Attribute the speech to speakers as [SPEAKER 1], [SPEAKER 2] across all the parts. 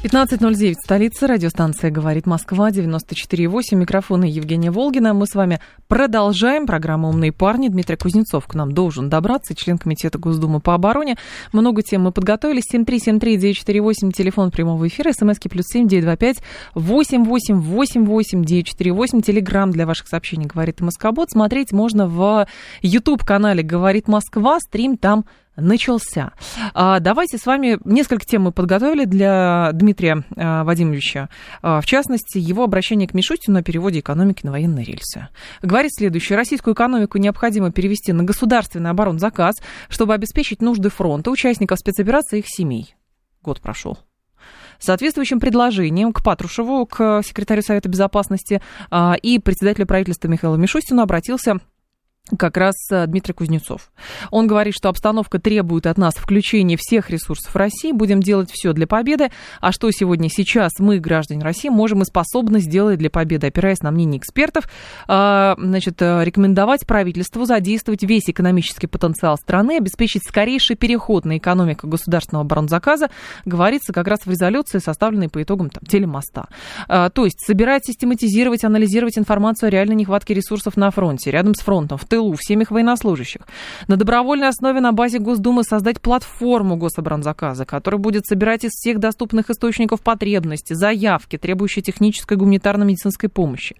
[SPEAKER 1] 15.09, столица, радиостанция «Говорит Москва», 94.8, микрофон Евгения Волгина. Мы с вами продолжаем программу «Умные парни». Дмитрий Кузнецов к нам должен добраться, член Комитета Госдумы по обороне. Много тем мы подготовили. 7373948, телефон прямого эфира, смски плюс 7925 8888 948, телеграмм для ваших сообщений «Говорит Москобот». Смотреть можно в YouTube-канале «Говорит Москва», стрим там начался. А, давайте с вами несколько тем мы подготовили для Дмитрия а, Вадимовича. А, в частности, его обращение к Мишустину о переводе экономики на военные рельсы. Говорит следующее. Российскую экономику необходимо перевести на государственный оборонзаказ, чтобы обеспечить нужды фронта, участников спецоперации и их семей. Год прошел. Соответствующим предложением к Патрушеву, к секретарю Совета Безопасности и председателю правительства Михаилу Мишустину обратился как раз э, Дмитрий Кузнецов. Он говорит, что обстановка требует от нас включения всех ресурсов России, будем делать все для победы, а что сегодня, сейчас мы, граждане России, можем и способны сделать для победы, опираясь на мнение экспертов, а, значит, э, рекомендовать правительству задействовать весь экономический потенциал страны, обеспечить скорейший переход на экономику государственного оборонзаказа, говорится как раз в резолюции, составленной по итогам там, телемоста. А, то есть собирать, систематизировать, анализировать информацию о реальной нехватке ресурсов на фронте, рядом с фронтом, в тылу, ВСУ, в семьях военнослужащих. На добровольной основе на базе Госдумы создать платформу гособоронзаказа, которая будет собирать из всех доступных источников потребности, заявки, требующие технической гуманитарно-медицинской помощи.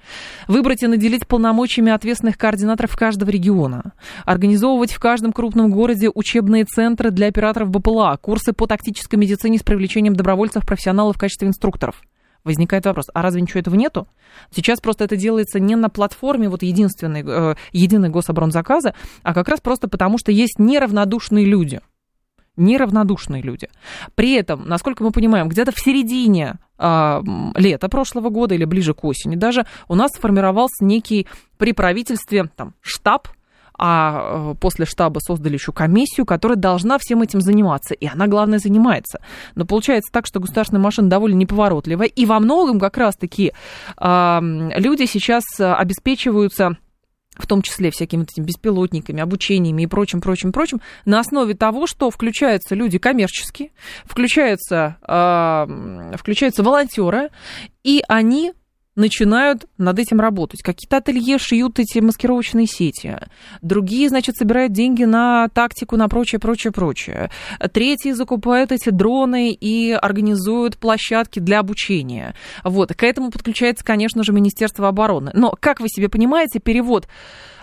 [SPEAKER 1] Выбрать и наделить полномочиями ответственных координаторов каждого региона. Организовывать в каждом крупном городе учебные центры для операторов БПЛА, курсы по тактической медицине с привлечением добровольцев-профессионалов в качестве инструкторов возникает вопрос, а разве ничего этого нету? Сейчас просто это делается не на платформе вот единственной, э, единой гособоронзаказа, а как раз просто потому, что есть неравнодушные люди. Неравнодушные люди. При этом, насколько мы понимаем, где-то в середине э, лета прошлого года или ближе к осени даже у нас сформировался некий при правительстве там, штаб а э, после штаба создали еще комиссию, которая должна всем этим заниматься, и она, главное, занимается. Но получается так, что государственная машина довольно неповоротливая, и во многом как раз-таки э, люди сейчас обеспечиваются в том числе всякими этими беспилотниками, обучениями и прочим, прочим, прочим, на основе того, что включаются люди коммерческие, включаются, э, включаются волонтеры, и они начинают над этим работать. Какие-то ателье шьют эти маскировочные сети. Другие, значит, собирают деньги на тактику, на прочее, прочее, прочее. Третьи закупают эти дроны и организуют площадки для обучения. Вот. К этому подключается, конечно же, Министерство обороны. Но, как вы себе понимаете, перевод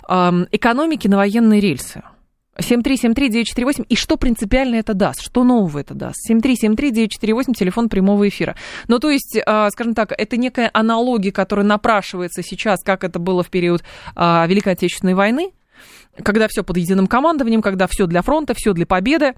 [SPEAKER 1] эм, экономики на военные рельсы – 7373948. И что принципиально это даст? Что нового это даст? 7373948, телефон прямого эфира. Ну, то есть, а, скажем так, это некая аналогия, которая напрашивается сейчас, как это было в период а, Великой Отечественной войны, когда все под единым командованием, когда все для фронта, все для победы.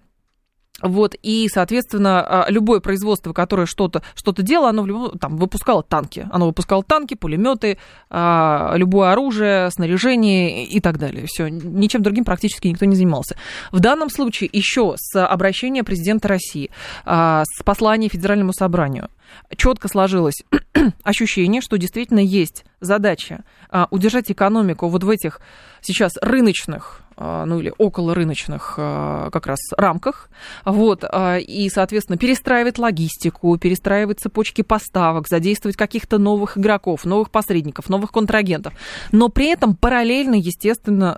[SPEAKER 1] Вот, и, соответственно, а, любое производство, которое что-то что делало, оно там, выпускало танки. Оно выпускало танки, пулеметы, а, любое оружие, снаряжение и так далее. Все, ничем другим практически никто не занимался. В данном случае еще с обращения президента России, а, с послания Федеральному собранию, четко сложилось ощущение, что действительно есть задача удержать экономику вот в этих сейчас рыночных ну или около рыночных а, как раз рамках, вот, а, и, соответственно, перестраивать логистику, перестраивать цепочки поставок, задействовать каких-то новых игроков, новых посредников, новых контрагентов, но при этом параллельно, естественно,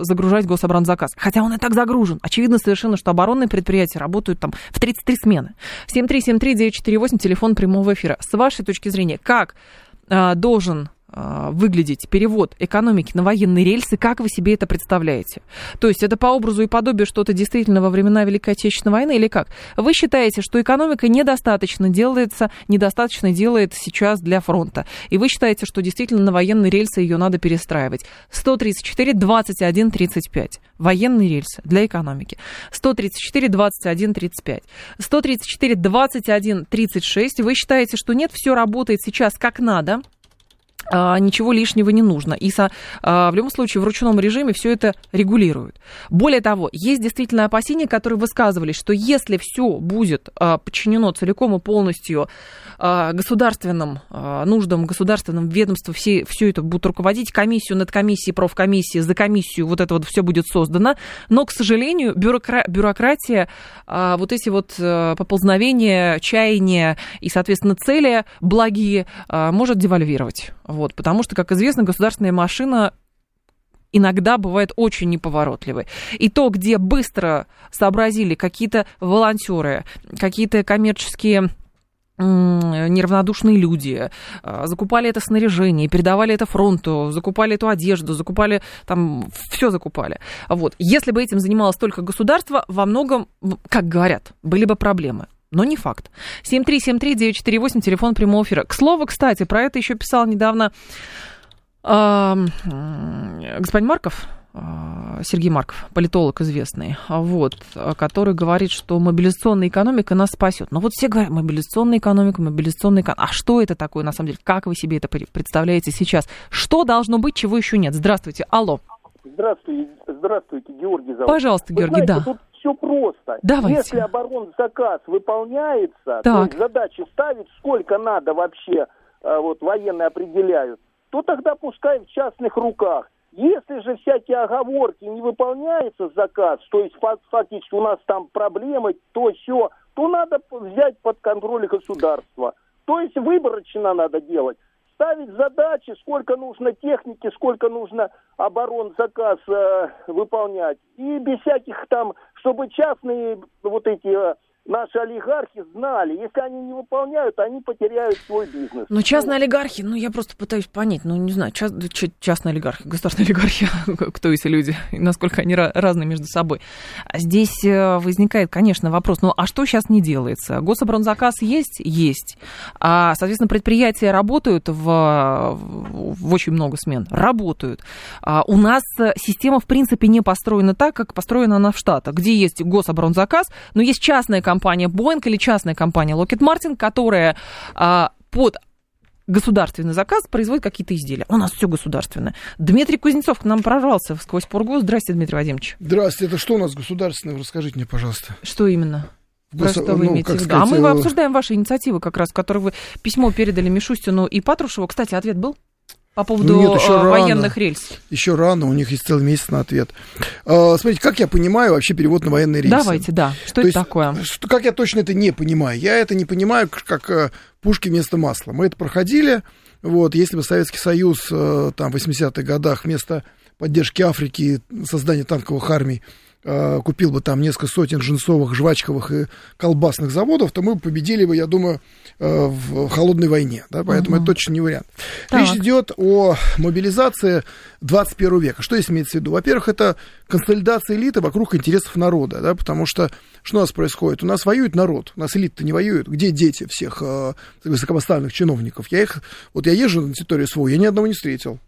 [SPEAKER 1] загружать гособоронзаказ. Хотя он и так загружен. Очевидно совершенно, что оборонные предприятия работают там в 33 смены. 7373948, телефон прямого эфира. С вашей точки зрения, как должен а, выглядеть перевод экономики на военные рельсы, как вы себе это представляете? То есть это по образу и подобию что-то действительно во времена Великой Отечественной войны или как? Вы считаете, что экономика недостаточно делается, недостаточно делает сейчас для фронта, и вы считаете, что действительно на военные рельсы ее надо перестраивать. 134, 21, 35. Военные рельсы для экономики. 134, 21, 35. 134, 21, 36. Вы считаете, что нет, все работает сейчас как надо, а, ничего лишнего не нужно. И со, а, в любом случае в ручном режиме все это регулируют. Более того, есть действительно опасения, которые высказывались, что если все будет а, подчинено целиком и полностью государственным нуждам, государственным ведомствам, все, все это будут руководить, комиссию над комиссией, профкомиссией, за комиссию, вот это вот все будет создано. Но, к сожалению, бюрокра- бюрократия, вот эти вот поползновения, чаяния и, соответственно, цели благие может девальвировать. Вот, потому что, как известно, государственная машина иногда бывает очень неповоротливой. И то, где быстро сообразили какие-то волонтеры, какие-то коммерческие неравнодушные люди, а, закупали это снаряжение, передавали это фронту, закупали эту одежду, закупали там, все закупали. Вот. Если бы этим занималось только государство, во многом, как говорят, были бы проблемы но не факт. 7373948, телефон прямого эфира. К слову, кстати, про это еще писал недавно э, господин Марков, Сергей Марков, политолог известный, вот, который говорит, что мобилизационная экономика нас спасет. Но вот все говорят, мобилизационная экономика, мобилизационная экономика. А что это такое на самом деле? Как вы себе это представляете сейчас? Что должно быть, чего еще нет? Здравствуйте, алло.
[SPEAKER 2] Здравствуйте, здравствуйте, Георгий зовут.
[SPEAKER 1] Пожалуйста, Георгий, знаете, да.
[SPEAKER 2] Тут все просто.
[SPEAKER 1] Давайте.
[SPEAKER 2] Если оборонзаказ выполняется, так. то есть задачи ставить, сколько надо вообще, э, вот военные определяют, то тогда пускай в частных руках. Если же всякие оговорки не выполняется заказ, то есть фактически у нас там проблемы, то все, то надо взять под контроль государства. То есть выборочно надо делать ставить задачи, сколько нужно техники, сколько нужно оборонзаказ э, выполнять. И без всяких там, чтобы частные вот эти э, наши олигархи знали, если они не выполняют, они потеряют свой бизнес.
[SPEAKER 1] Ну, частные олигархи, ну, я просто пытаюсь понять, ну, не знаю, част, частные олигархи, государственные олигархи, кто эти люди, и насколько они разные между собой. А здесь э, возникает, конечно, вопрос, ну, а что сейчас не делается? Гособоронзаказ есть? Есть. А, соответственно, предприятия работают в, в очень много смен? Работают. А у нас система, в принципе, не построена так, как построена она в Штатах, где есть гособоронзаказ, но есть частная компания, компания Boeing или частная компания Lockheed Martin, которая а, под государственный заказ производит какие-то изделия. У нас все государственное. Дмитрий Кузнецов к нам прорвался сквозь Пургу. Здравствуйте, Дмитрий Вадимович.
[SPEAKER 3] Здравствуйте. Это что у нас государственное? Расскажите мне, пожалуйста.
[SPEAKER 1] Что именно? Про что вы ну, имеете в виду? А мы э, обсуждаем ваши инициативы как раз, которые вы письмо передали Мишустину и Патрушеву. Кстати, ответ был? По поводу ну, нет, еще э, военных рано. рельс?
[SPEAKER 3] Еще рано, у них есть целый месяц на ответ. А, смотрите, как я понимаю вообще перевод на военные рельсы?
[SPEAKER 1] Давайте, да. Что То это есть, такое?
[SPEAKER 3] Что, как я точно это не понимаю? Я это не понимаю как э, пушки вместо масла. Мы это проходили. Вот, если бы Советский Союз э, там, в 80-х годах вместо поддержки Африки, создания танковых армий купил бы там несколько сотен джинсовых, жвачковых и колбасных заводов, то мы победили бы, я думаю, э, в холодной войне. Да? Поэтому угу. это точно не вариант. Так. Речь идет о мобилизации 21 века. Что здесь имеется в виду? Во-первых, это консолидация элиты вокруг интересов народа, да? потому что что у нас происходит? У нас воюет народ, у нас элита не воюет. Где дети всех э, высокопоставленных чиновников? Я их, вот я езжу на территорию свою, я ни одного не встретил.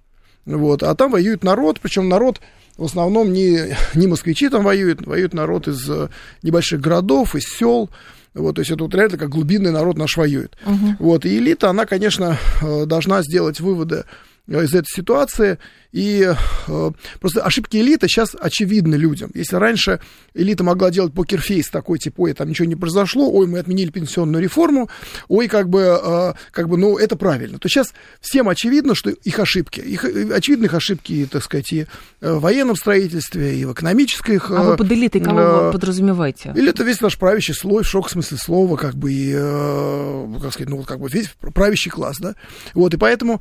[SPEAKER 3] Вот, а там воюет народ, причем народ в основном не, не москвичи там воюют, воюет народ из э, небольших городов, из сел. Вот, то есть это вот реально как глубинный народ наш воюет. Uh-huh. Вот, и элита, она, конечно, э, должна сделать выводы Э, из этой ситуации. И э, просто ошибки элиты сейчас очевидны людям. Если раньше элита могла делать покерфейс такой, типа, ой, там ничего не произошло, ой, мы отменили пенсионную реформу, ой, как бы, э, как бы, ну, это правильно. То сейчас всем очевидно, что их ошибки, их, э, очевидны их ошибки, так сказать, и в военном строительстве, и в экономической. Их,
[SPEAKER 1] а вы под элитой кого э, вы подразумеваете?
[SPEAKER 3] Элита весь наш правящий слой, в широком смысле слова, как бы, и, э, как сказать, ну, вот как бы весь правящий класс, да. Вот, и поэтому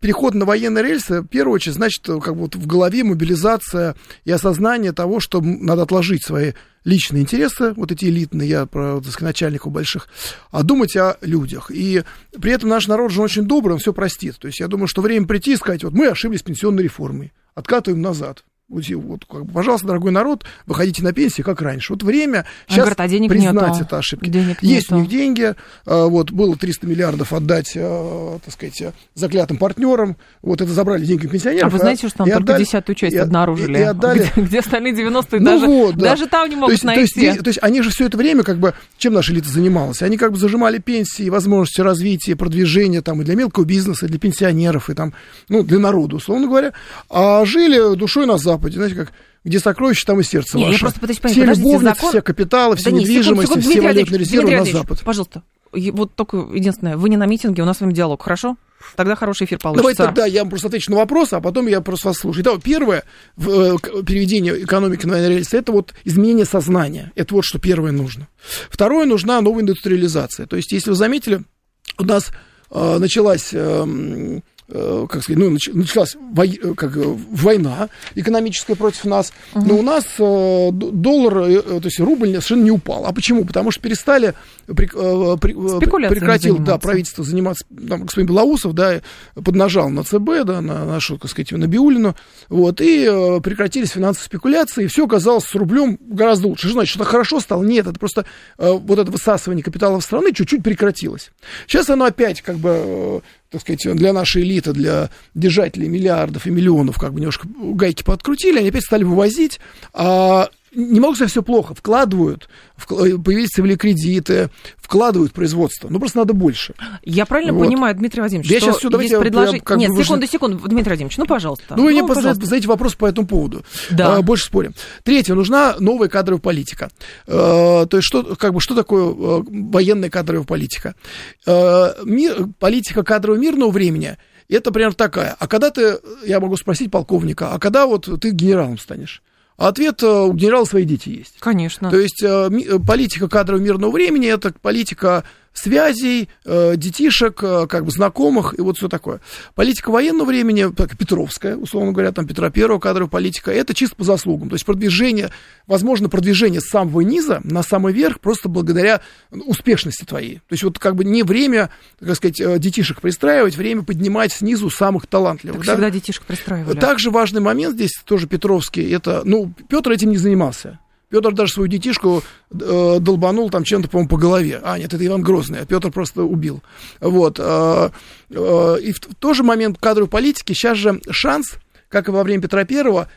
[SPEAKER 3] переход на военные рельсы, в первую очередь, значит, как бы вот в голове мобилизация и осознание того, что надо отложить свои личные интересы, вот эти элитные, я про так начальников больших, а думать о людях. И при этом наш народ же очень добрый, он все простит. То есть я думаю, что время прийти и сказать, вот мы ошиблись пенсионной реформой, откатываем назад. Вот, пожалуйста, дорогой народ, выходите на пенсию, как раньше. Вот время сейчас говорит, а денег признать нету. это ошибки. Денег Есть нету. у них деньги, а, вот было 300 миллиардов отдать, а, так сказать, заклятым партнерам, вот это забрали деньги пенсионеров.
[SPEAKER 1] А вы знаете, что там только отдали, 10 часть и, обнаружили? И, и отдали... где, где остальные 90 ну даже, вот, да. даже там не могут то есть, найти.
[SPEAKER 3] То есть, то есть они же все это время, как бы, чем наша элита занималась? Они как бы зажимали пенсии, возможности развития, продвижения там и для мелкого бизнеса, и для пенсионеров, и там, ну, для народа, условно говоря, а жили душой на Западе, знаете, как где сокровища, там и сердце не, ваше. Я просто пытаюсь понять, все любовницы, закон... все капиталы, все да недвижимости, секунд, секунд, все валютные резервы на Запад.
[SPEAKER 1] Пожалуйста, вот только единственное, вы не на митинге, у нас с вами диалог, хорошо? Тогда хороший эфир получится.
[SPEAKER 3] Давайте тогда я вам просто отвечу на вопрос, а потом я просто вас слушаю. Итак, первое в э, переведении экономики на рельсы это вот изменение сознания. Это вот что первое нужно. Второе, нужна новая индустриализация. То есть, если вы заметили, у нас э, началась... Э, как сказать, ну, началась вой, э, как, э, война экономическая против нас, угу. но у нас доллар, то есть рубль совершенно не упал. А почему? Потому что перестали, при, при, прекратил да, правительство заниматься, там, господин Белоусов, да, поднажал на ЦБ, да, на нашу, так сказать, на Биулину, вот, и прекратились финансовые спекуляции, и все оказалось с рублем гораздо лучше. Что значит, что-то хорошо стало? Нет, это просто вот это высасывание капиталов страны чуть-чуть прекратилось. Сейчас оно опять как бы так сказать, для нашей элиты, для держателей миллиардов и миллионов, как бы немножко гайки подкрутили, они опять стали вывозить, а не могут сказать, все плохо, вкладывают, появились цивили кредиты, вкладывают в производство, но просто надо больше.
[SPEAKER 1] Я правильно вот. понимаю, Дмитрий Владимирович, я что сейчас все, давайте есть предложение... Нет, бы, секунду, секунду, Дмитрий Владимирович, ну, пожалуйста.
[SPEAKER 3] Ну, вы ну, мне задаете вопрос по этому поводу. Да. А, больше спорим. Третье, нужна новая кадровая политика. А, то есть, что, как бы, что такое а, военная кадровая политика? А, мир, политика кадрового мирного времени – это примерно такая. А когда ты, я могу спросить полковника, а когда вот ты генералом станешь? Ответ э, у генерала свои дети есть.
[SPEAKER 1] Конечно.
[SPEAKER 3] То есть э, политика кадров мирного времени это политика связей, э, детишек, э, как бы знакомых и вот все такое. Политика военного времени, так, Петровская, условно говоря, там Петра Первого, кадровая политика, это чисто по заслугам. То есть продвижение, возможно, продвижение с самого низа на самый верх просто благодаря успешности твоей. То есть вот как бы не время, так сказать, э, детишек пристраивать, время поднимать снизу самых талантливых.
[SPEAKER 1] Так да? всегда детишек пристраивали.
[SPEAKER 3] Также важный момент здесь тоже Петровский, это, ну, Петр этим не занимался. Петр даже свою детишку э, долбанул там чем-то, по-моему, по голове. А, нет, это Иван Грозный, а Петр просто убил. Вот. Э, э, и в тот же момент кадровой политики сейчас же шанс, как и во время Петра Первого,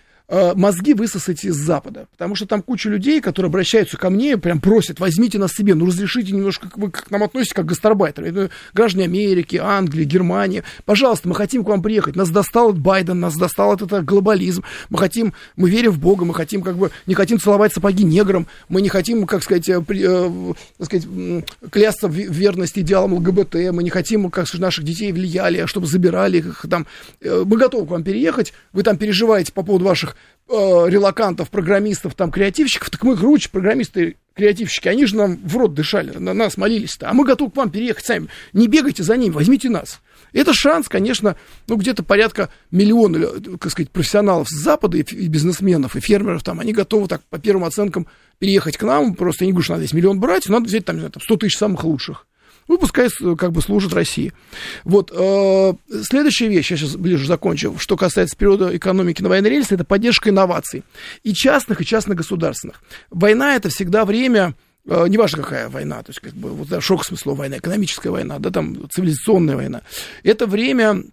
[SPEAKER 3] мозги высосать из Запада. Потому что там куча людей, которые обращаются ко мне, прям просят, возьмите нас себе, ну разрешите немножко, как вы к нам относитесь как к гастарбайтерам. Это граждане Америки, Англии, Германии. Пожалуйста, мы хотим к вам приехать. Нас достал Байден, нас достал этот, этот глобализм. Мы хотим, мы верим в Бога, мы хотим как бы, не хотим целовать сапоги неграм, мы не хотим, как сказать, э, при, э, так сказать клясться в верности идеалам ЛГБТ, мы не хотим, как наших детей влияли, а чтобы забирали их там. Э, мы готовы к вам переехать, вы там переживаете по поводу ваших э, релакантов, программистов, там, креативщиков, так мы круче, программисты, креативщики, они же нам в рот дышали, на нас молились-то, а мы готовы к вам переехать сами, не бегайте за ними, возьмите нас. Это шанс, конечно, ну, где-то порядка миллиона, так сказать, профессионалов с Запада и, бизнесменов, и фермеров там, они готовы так, по первым оценкам, переехать к нам, просто я не говорю, что надо здесь миллион брать, надо взять там, не знаю, 100 тысяч самых лучших. Ну, пускай как бы служит России. Вот. Э, следующая вещь, я сейчас ближе закончу, что касается периода экономики на военной рельсе, это поддержка инноваций. И частных, и частно-государственных. Война – это всегда время э, неважно какая война, то есть как бы вот да, шок смысла война, экономическая война, да, там цивилизационная война. Это время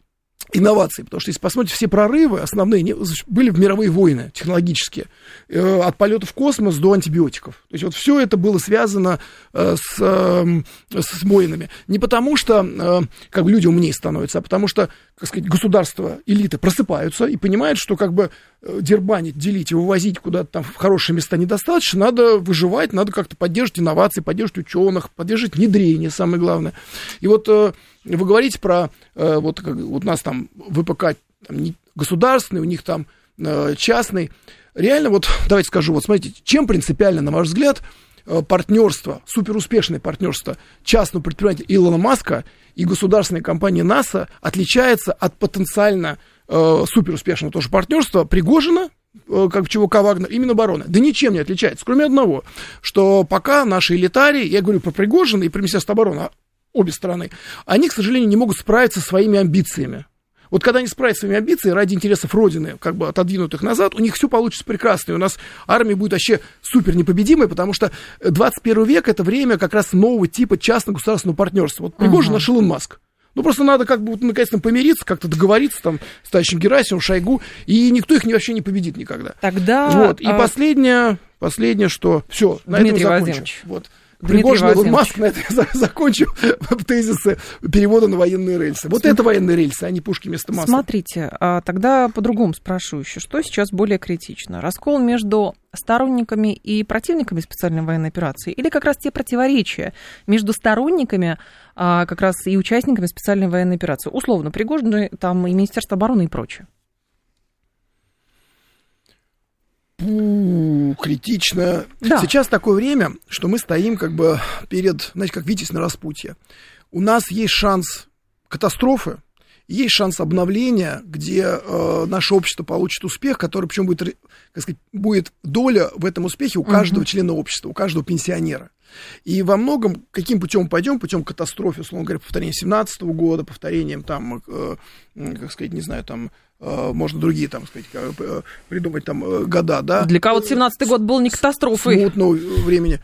[SPEAKER 3] инноваций, потому что если посмотрите, все прорывы основные не, были в мировые войны технологические, э, от полета в космос до антибиотиков. То есть вот все это было связано э, с, э, с войнами. Не потому что э, как люди умнее становятся, а потому что, как сказать, государства, элиты просыпаются и понимают, что как бы э, дербанить, делить и вывозить куда-то там в хорошие места недостаточно, надо выживать, надо как-то поддерживать инновации, поддерживать ученых, поддерживать внедрение, самое главное. И вот э, вы говорите про, э, вот, как, вот у нас там ВПК там, государственный, у них там частный. Реально, вот давайте скажу, вот смотрите, чем принципиально, на ваш взгляд, партнерство, суперуспешное партнерство частного предприятия Илона Маска и государственной компании НАСА отличается от потенциально э, суперуспешного тоже партнерства Пригожина, э, как чего Вагнер, именно обороны. Да ничем не отличается, кроме одного, что пока наши элитарии, я говорю про Пригожина и про Министерство обороны, обе стороны, они, к сожалению, не могут справиться со своими амбициями. Вот когда они справятся своими амбициями ради интересов Родины, как бы отодвинут их назад, у них все получится прекрасно. И у нас армия будет вообще супер непобедимой, потому что 21 век это время как раз нового типа частно-государственного партнерства. Вот Пригожин uh-huh. наш Илон Маск. Ну, просто надо как бы вот, наконец-то помириться, как-то договориться там с товарищем Герасимом, Шойгу, и никто их вообще не победит никогда.
[SPEAKER 1] Тогда...
[SPEAKER 3] Вот, и а... последнее, последнее, что... Все, на Дмитрий этом закончу. Вот. Пригожин Илон Маск на это закончу тезисы перевода на военные рельсы. Вот это военные рельсы, а не пушки вместо масла.
[SPEAKER 1] Смотрите, а тогда по-другому спрошу еще, что сейчас более критично? Раскол между сторонниками и противниками специальной военной операции или как раз те противоречия между сторонниками а, как раз и участниками специальной военной операции? Условно, Пригожин там и Министерство обороны и прочее.
[SPEAKER 3] Фу, критично. Да. Сейчас такое время, что мы стоим как бы перед, знаете, как Витязь на распутье. У нас есть шанс катастрофы, есть шанс обновления, где э, наше общество получит успех, который, причем будет, как сказать, будет доля в этом успехе у каждого uh-huh. члена общества, у каждого пенсионера. И во многом, каким путем пойдем, путем катастрофы, условно говоря, повторение 17 года, повторением там, э, как сказать, не знаю, там, э, можно другие, там, сказать, э, придумать там э, года, да.
[SPEAKER 1] Для кого-то 17-й год был не катастрофой.
[SPEAKER 3] Смутного времени.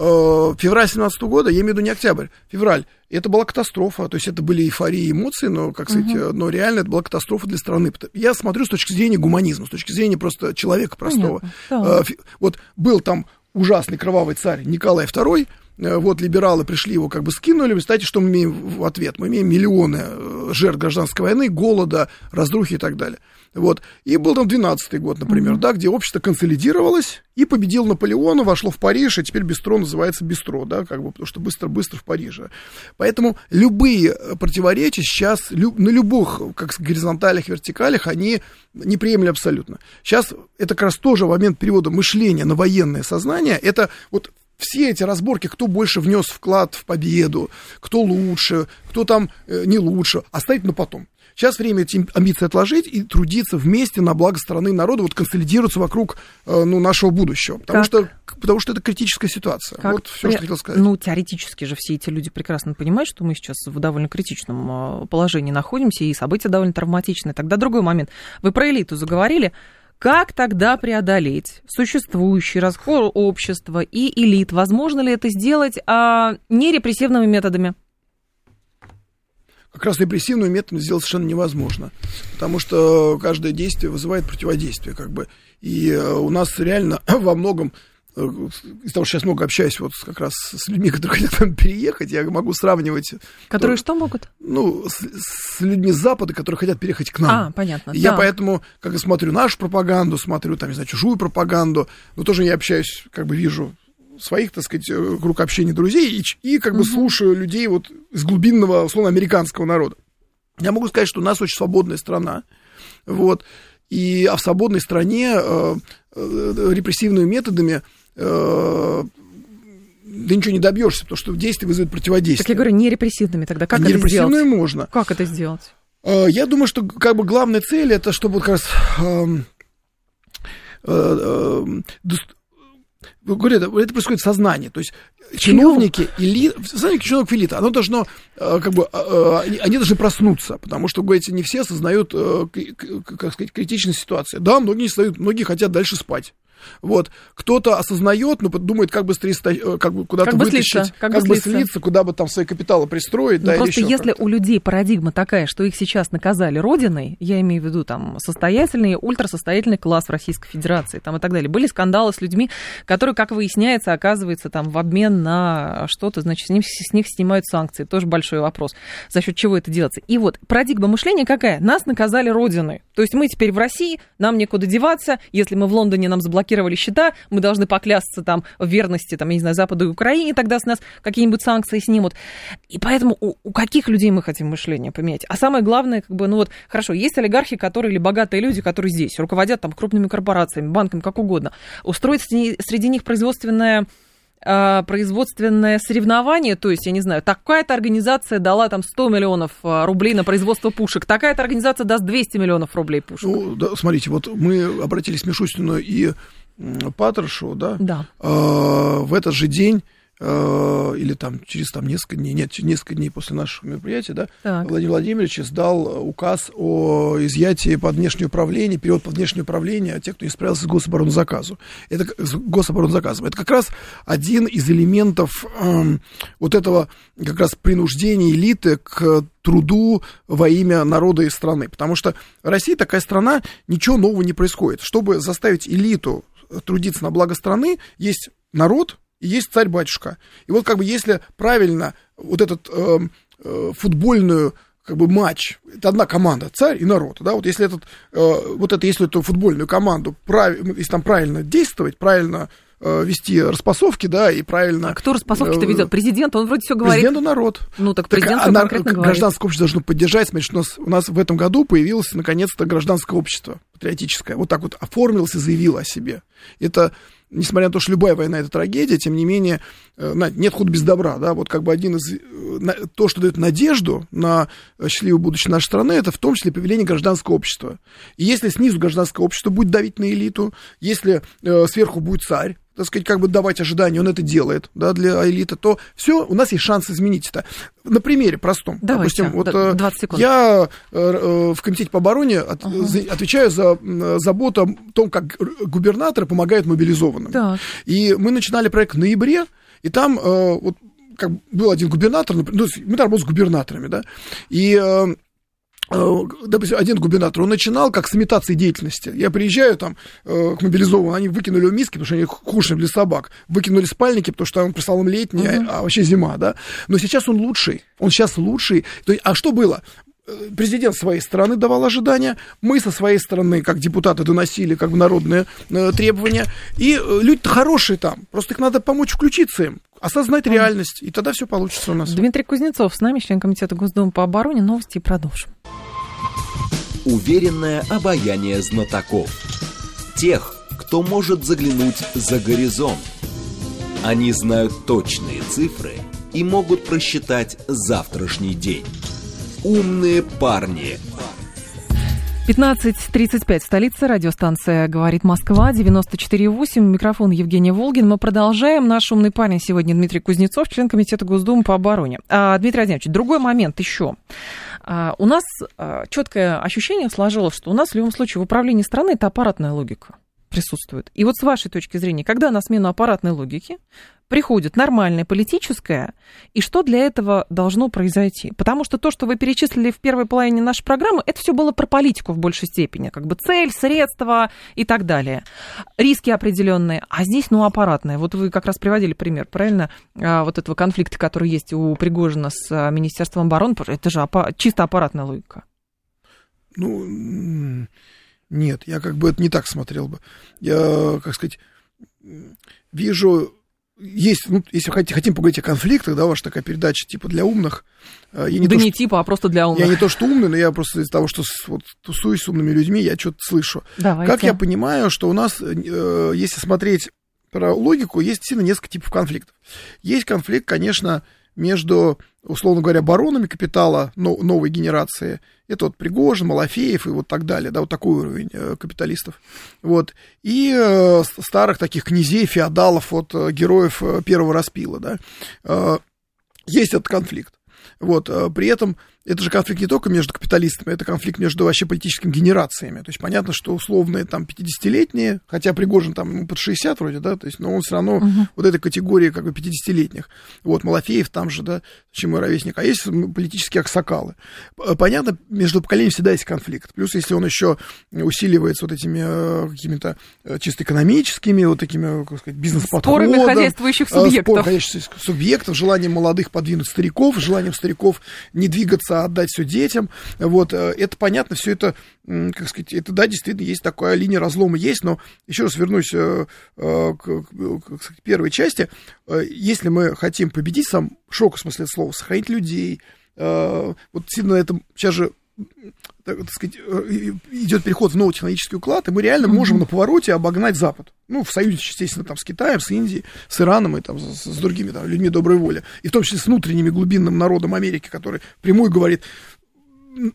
[SPEAKER 3] Э, февраль 17 года, я имею в виду не октябрь, февраль, это была катастрофа, то есть это были эйфории эмоции, но, как сказать, uh-huh. но реально это была катастрофа для страны. Я смотрю с точки зрения гуманизма, с точки зрения просто человека простого. Да. Вот был там ужасный кровавый царь Николай II, вот либералы пришли, его как бы скинули. Вы знаете, что мы имеем в ответ? Мы имеем миллионы э, жертв гражданской войны, голода, разрухи и так далее. Вот. И был там 12-й год, например, mm-hmm. да, где общество консолидировалось и победил Наполеона, вошло в Париж, и теперь Бистро называется Бистро, да, как бы, потому что быстро-быстро в Париже. Поэтому любые э, противоречия сейчас люб, на любых, как горизонталях, вертикалях, они неприемлемы абсолютно. Сейчас это как раз тоже момент перевода мышления на военное сознание. Это вот все эти разборки, кто больше внес вклад в победу, кто лучше, кто там э, не лучше, оставить на потом. Сейчас время эти амбиции отложить и трудиться вместе на благо страны и народа, вот консолидироваться вокруг э, ну, нашего будущего. Потому что, потому что это критическая ситуация.
[SPEAKER 1] Как вот все, что хотел сказать. Ну, теоретически же все эти люди прекрасно понимают, что мы сейчас в довольно критичном э, положении находимся, и события довольно травматичные. Тогда другой момент. Вы про элиту заговорили. Как тогда преодолеть существующий раскол общества и элит? Возможно ли это сделать а, не репрессивными методами?
[SPEAKER 3] как раз репрессивную методом сделать совершенно невозможно, потому что каждое действие вызывает противодействие, как бы. И э, у нас реально во многом из того, что сейчас много общаюсь вот как раз с людьми, которые хотят там переехать, я могу сравнивать...
[SPEAKER 1] Которые то, что могут?
[SPEAKER 3] Ну, с, с людьми с Запада, которые хотят переехать к нам.
[SPEAKER 1] А, понятно.
[SPEAKER 3] И да. Я поэтому, как и смотрю нашу пропаганду, смотрю там, не знаю, чужую пропаганду, но тоже я общаюсь, как бы вижу своих, так сказать, э, круг общения друзей и, и как бы слушаю людей вот из глубинного, условно, американского народа. Я могу сказать, что у нас очень свободная страна, вот, и, а в свободной стране э, э, репрессивными методами э, да ничего не добьешься, потому что действие вызывает противодействие. Так
[SPEAKER 1] я говорю, не репрессивными тогда. Как
[SPEAKER 3] не
[SPEAKER 1] это
[SPEAKER 3] сделать? можно.
[SPEAKER 1] Как это сделать?
[SPEAKER 3] Э, я думаю, что как бы главная цель это чтобы вот как раз эм, э, э, говорю, это, это происходит в сознании. То есть чиновники, эли, сознание чиновников элита, оно должно, э, как бы, они должны проснуться, потому что, говорите, не все осознают, как сказать, критичность ситуации. Да, многие не создают, многие хотят дальше спать. Вот. Кто-то осознает, но думает, как быстрее э, как бы куда-то как вытащить, слиться, как, как бы слиться. слиться, куда бы там свои капиталы пристроить.
[SPEAKER 1] Ну, да, просто если у людей парадигма такая, что их сейчас наказали родиной, я имею в виду там состоятельный, ультрасостоятельный класс в Российской Федерации там, и так далее. Были скандалы с людьми, которые, как выясняется, оказывается там в обмен на что-то, значит, с, ним, с них снимают санкции. Тоже большой вопрос, за счет чего это делается. И вот парадигма мышления какая? Нас наказали родиной. То есть мы теперь в России, нам некуда деваться, если мы в Лондоне нам заблокировали заблокировали счета, мы должны поклясться там в верности, там, я не знаю, Западу и Украине, тогда с нас какие-нибудь санкции снимут. И поэтому у, у каких людей мы хотим мышление поменять? А самое главное, как бы, ну вот, хорошо, есть олигархи, которые, или богатые люди, которые здесь, руководят там крупными корпорациями, банками, как угодно. Устроить среди них производственное а, производственное соревнование, то есть, я не знаю, такая-то организация дала там 100 миллионов а, рублей на производство пушек, такая-то организация даст 200 миллионов рублей пушек.
[SPEAKER 3] Ну, да, смотрите, вот мы обратились к Мишустину и Патрушеву, да,
[SPEAKER 1] да.
[SPEAKER 3] Э, в этот же день э, или там через там несколько дней, нет, несколько дней после нашего мероприятия, да, так. Владимир Владимирович издал указ о изъятии под внешнее управление, период под внешнее управление а тех, кто не справился с гособоронзаказу. Это с гособоронзаказом. Это как раз один из элементов э, вот этого как раз принуждения элиты к труду во имя народа и страны. Потому что Россия такая страна, ничего нового не происходит. Чтобы заставить элиту трудиться на благо страны, есть народ, и есть царь-батюшка. И вот как бы если правильно вот этот э, э, футбольную как бы матч, это одна команда, царь и народ, да, вот если этот, э, вот это, если эту футбольную команду, прав, если там правильно действовать, правильно вести распасовки, да, и правильно...
[SPEAKER 1] А кто распасовки-то э, ведет? Президент, он вроде все говорит.
[SPEAKER 3] Президент и народ.
[SPEAKER 1] Ну, так президент
[SPEAKER 3] так, а, конкретно говорит. Гражданское общество должно поддержать, значит, у нас, у нас в этом году появилось, наконец-то, гражданское общество патриотическое. Вот так вот оформилось и заявило о себе. Это несмотря на то, что любая война это трагедия, тем не менее, э, нет худа без добра, да, вот как бы один из, э, то, что дает надежду на счастливое будущее нашей страны, это в том числе повеление гражданского общества. И если снизу гражданское общество будет давить на элиту, если э, сверху будет царь, так сказать, как бы давать ожидания, он это делает, да, для элиты, то все, у нас есть шанс изменить это. На примере простом.
[SPEAKER 1] Давайте,
[SPEAKER 3] Допустим, вот 20 э, секунд. я в комитете по обороне от, ага. отвечаю за заботу о том, как губернаторы помогают мобилизованным.
[SPEAKER 1] Так.
[SPEAKER 3] И мы начинали проект в ноябре, и там э, вот как был один губернатор, ну, мы там работаем с губернаторами, да, и Э, допустим, один губернатор, он начинал как с имитации деятельности. Я приезжаю там э, к мобилизованным, они выкинули в миски, потому что они кушали для собак, выкинули спальники, потому что он прислал им летний, uh-huh. а, а вообще зима, да. Но сейчас он лучший, он сейчас лучший. То есть, а что было? Президент своей стороны давал ожидания, мы со своей стороны, как депутаты, доносили как бы народные э, требования, и э, люди-то хорошие там, просто их надо помочь включиться им, осознать mm. реальность, и тогда все получится у нас.
[SPEAKER 1] Дмитрий Кузнецов с нами, член Комитета Госдумы по обороне, новости и продолжим.
[SPEAKER 4] Уверенное обаяние знатоков. Тех, кто может заглянуть за горизонт. Они знают точные цифры и могут просчитать завтрашний день. Умные парни.
[SPEAKER 1] 15.35 столица, радиостанция «Говорит Москва», 94.8, микрофон Евгения Волгин. Мы продолжаем. Наш умный парень сегодня Дмитрий Кузнецов, член Комитета Госдумы по обороне. А, Дмитрий Владимирович, другой момент еще. А, у нас а, четкое ощущение сложилось, что у нас в любом случае в управлении страны это аппаратная логика присутствует. И вот с вашей точки зрения, когда на смену аппаратной логики приходит нормальная политическая, и что для этого должно произойти? Потому что то, что вы перечислили в первой половине нашей программы, это все было про политику в большей степени, как бы цель, средства и так далее. Риски определенные, а здесь, ну, аппаратная. Вот вы как раз приводили пример, правильно, а, вот этого конфликта, который есть у Пригожина с а, Министерством обороны, это же чисто аппаратная логика.
[SPEAKER 3] Ну, нет, я как бы это не так смотрел бы. Я, как сказать, вижу есть, ну, если хотите, хотим поговорить о конфликтах, да, ваша такая передача типа для умных.
[SPEAKER 1] Э, я не да то, не что, типа, а просто для умных.
[SPEAKER 3] Я не то, что умный, но я просто из-за того, что вот, тусуюсь с умными людьми, я что-то слышу.
[SPEAKER 1] Давайте.
[SPEAKER 3] Как я понимаю, что у нас, э, если смотреть про логику, есть сильно несколько типов конфликтов. Есть конфликт, конечно, между, условно говоря, баронами капитала новой генерации. Это вот Пригожин, Малафеев и вот так далее, да, вот такой уровень э, капиталистов. Вот. И э, старых таких князей, феодалов, вот э, героев первого распила, да. Есть этот конфликт. Вот. При этом это же конфликт не только между капиталистами, это конфликт между вообще политическими генерациями. То есть понятно, что условные там 50-летние, хотя Пригожин там ну, под 60 вроде, да, то есть, но он все равно uh-huh. вот этой категории как бы 50-летних. Вот, Малафеев там же, да, чем мой ровесник. А есть политические аксакалы. Понятно, между поколениями всегда есть конфликт. Плюс, если он еще усиливается вот этими э, какими-то э, чисто экономическими, вот такими, как сказать, бизнес-подходом.
[SPEAKER 1] Спорами хозяйствующих субъектов. Спор
[SPEAKER 3] хозяйствующих субъектов, желанием молодых подвинуть стариков, желанием стариков не двигаться отдать все детям. Вот, э, это понятно, все это, как сказать, это, да, действительно, есть такая линия разлома есть, но еще раз вернусь э, э, к, к, к первой части. Если мы хотим победить сам шок, в смысле слова, сохранить людей, вот сильно это сейчас же так, так сказать, идет переход в новый технологический уклад, и мы реально можем на повороте обогнать Запад. Ну, в союзе, естественно, там, с Китаем, с Индией, с Ираном и там, с, с другими там, людьми доброй воли. И в том числе с внутренними глубинным народом Америки, который прямую говорит,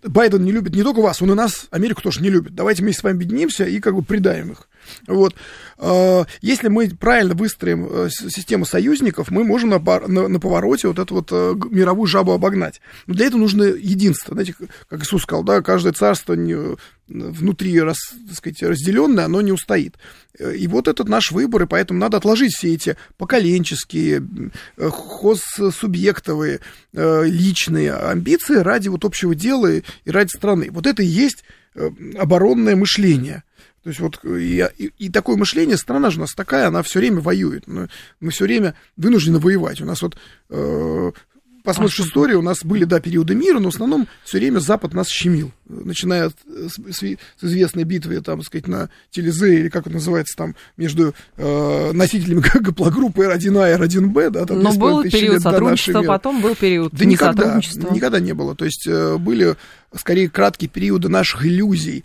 [SPEAKER 3] Байден не любит не только вас, он и нас, Америку тоже не любит. Давайте мы с вами объединимся и как бы предаем их. Вот. А, если мы правильно выстроим э, систему союзников, мы можем на, на, на повороте вот эту вот э, мировую жабу обогнать. Но для этого нужно единство. Знаете, как Иисус сказал, да, каждое царство не, внутри раз, так сказать, разделенное, оно не устоит. Э, и вот этот наш выбор, и поэтому надо отложить все эти поколенческие, хозсубъектовые, личные амбиции ради вот общего дела и ради страны. Вот это и есть оборонное мышление – то есть вот и, и, и такое мышление, страна же у нас такая, она все время воюет. Мы, мы все время вынуждены воевать. У нас вот э, посмотришь а историю, у нас были, да, периоды мира, но в основном все время Запад нас щемил. Начиная с, с, с известной битвы, там, так сказать, на Телезе, или как это называется, там, между э, носителями гаплогруппы R1A и R1B, да, там,
[SPEAKER 1] Но был период сотрудничества, потом был период
[SPEAKER 3] да никогда, никогда не было. То есть э, были, скорее, краткие периоды наших иллюзий,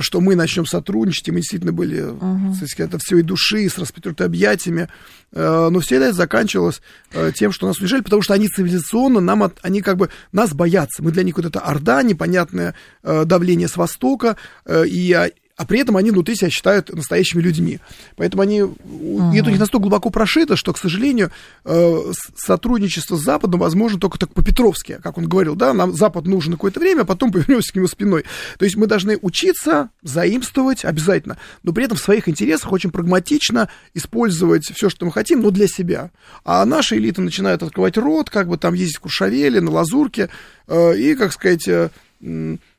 [SPEAKER 3] что мы начнем сотрудничать, и мы действительно были, uh-huh. сказать, это все и души, с распростертыми объятиями, э, но всегда это заканчивалось э, тем, что нас унижали, потому что они цивилизационно, нам, от, они как бы нас боятся, мы для них вот это орда, непонятное э, давление с востока, и а, при этом они внутри себя считают настоящими людьми. Поэтому они, uh-huh. это у них настолько глубоко прошито, что, к сожалению, э, сотрудничество с Западом возможно только так по-петровски, как он говорил, да, нам Запад нужен какое-то время, а потом повернемся к нему спиной. То есть мы должны учиться, заимствовать обязательно, но при этом в своих интересах очень прагматично использовать все, что мы хотим, но для себя. А наша элита начинает открывать рот, как бы там ездить в Куршавеле, на Лазурке, э, и, как сказать, э,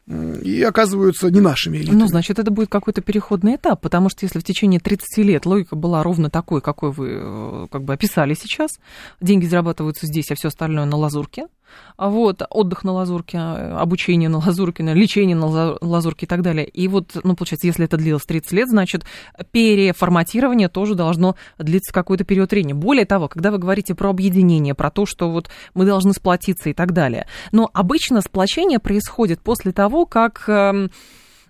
[SPEAKER 3] и оказываются не нашими элитами.
[SPEAKER 1] Ну, значит, это будет какой-то переходный этап, потому что если в течение 30 лет логика была ровно такой, какой вы э, как бы описали сейчас, деньги зарабатываются здесь, а все остальное на лазурке, вот, отдых на лазурке, обучение на лазурке, лечение на лазурке и так далее. И вот, ну, получается, если это длилось 30 лет, значит, переформатирование тоже должно длиться какой-то период времени. Более того, когда вы говорите про объединение, про то, что вот мы должны сплотиться и так далее, но обычно сплочение происходит после того, как эм,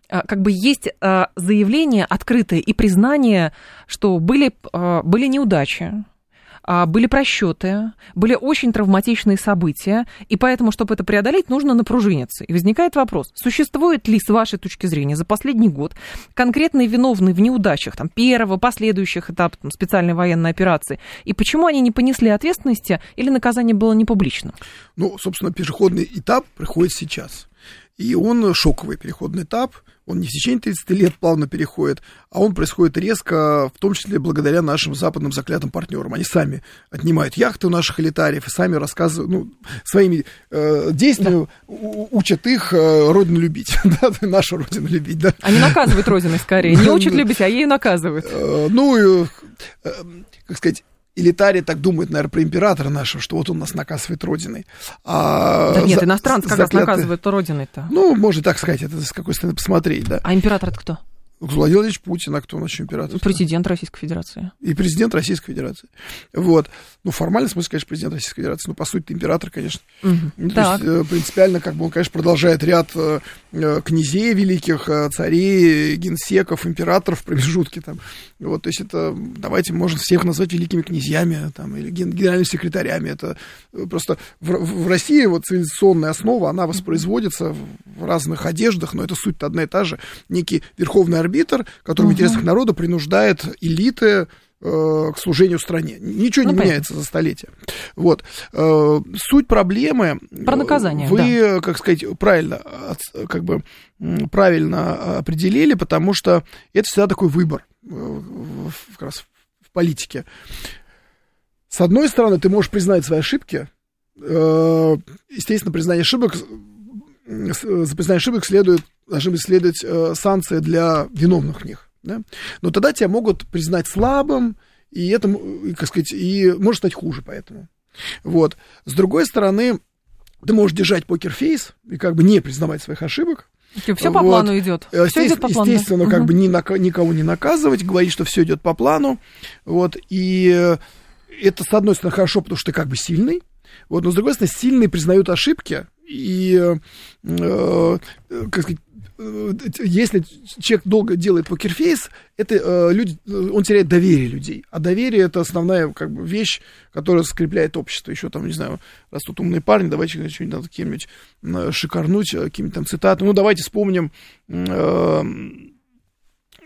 [SPEAKER 1] э, как бы есть э, заявление открытое и признание, что были, э, были неудачи, а, были просчеты, были очень травматичные события, и поэтому, чтобы это преодолеть, нужно напружиниться. И возникает вопрос, существует ли, с вашей точки зрения, за последний год конкретные виновные в неудачах там, первого, последующих этапов специальной военной операции, и почему они не понесли ответственности или наказание было не публично?
[SPEAKER 3] Ну, собственно, переходный этап приходит сейчас. И он шоковый переходный этап, он не в течение 30 лет плавно переходит, а он происходит резко, в том числе благодаря нашим западным заклятым партнерам. Они сами отнимают яхты у наших элитариев и сами рассказывают, ну, своими э, действиями да. учат их э, родину любить, да, нашу родину любить, да.
[SPEAKER 1] Они наказывают родину скорее, не учат любить, а ей наказывают.
[SPEAKER 3] Э, ну, э, как сказать, элитарий так думает, наверное, про императора нашего, что вот он нас наказывает родиной.
[SPEAKER 1] А да нет, за, иностранцы как заклятые... раз наказывают родиной-то.
[SPEAKER 3] Ну, можно так сказать, это с какой стороны посмотреть, да.
[SPEAKER 1] А император это кто?
[SPEAKER 3] Владимир Владимирович Путин, а кто наш император?
[SPEAKER 1] Президент Российской Федерации.
[SPEAKER 3] И президент Российской Федерации. Вот. Ну, формально смысл, конечно, президент Российской Федерации, но по сути император, конечно. Угу. Ну, то есть, э, принципиально, как бы он, конечно, продолжает ряд э, э, князей великих, царей, генсеков, императоров в промежутке там. Вот, то есть это, давайте, можно всех назвать великими князьями там, или генеральными секретарями. Это просто в, в России вот цивилизационная основа, она воспроизводится в разных одеждах, но это суть-то одна и та же. Некий верховный арбитр, который угу. в интересах народа принуждает элиты э, к служению стране. Ничего ну, не понятно. меняется за столетия. Вот. Э, суть проблемы...
[SPEAKER 1] Про наказание,
[SPEAKER 3] Вы, да. как сказать, правильно, как бы, правильно определили, потому что это всегда такой выбор э, как раз в политике. С одной стороны, ты можешь признать свои ошибки. Естественно, признание ошибок за признание ошибок следует, должны быть следовать э, санкции для виновных в них. Да? Но тогда тебя могут признать слабым, и это, как сказать, и может стать хуже поэтому. Вот. С другой стороны, ты можешь держать покерфейс и как бы не признавать своих ошибок.
[SPEAKER 1] Все вот. по плану идет. Все
[SPEAKER 3] Естественно, идет по плану. Естественно, как угу. бы ни, никого не наказывать, говорить, что все идет по плану. Вот. И это, с одной стороны, хорошо, потому что ты как бы сильный. Вот, но с другой стороны, сильные признают ошибки, и, э, как сказать, если человек долго делает покерфейс, это э, люди, он теряет доверие людей. А доверие это основная как бы, вещь, которая скрепляет общество. Еще там, не знаю, раз тут умные парни, давайте что-нибудь каким-нибудь шикарнуть, какими-то там цитатами. Ну, давайте вспомним э,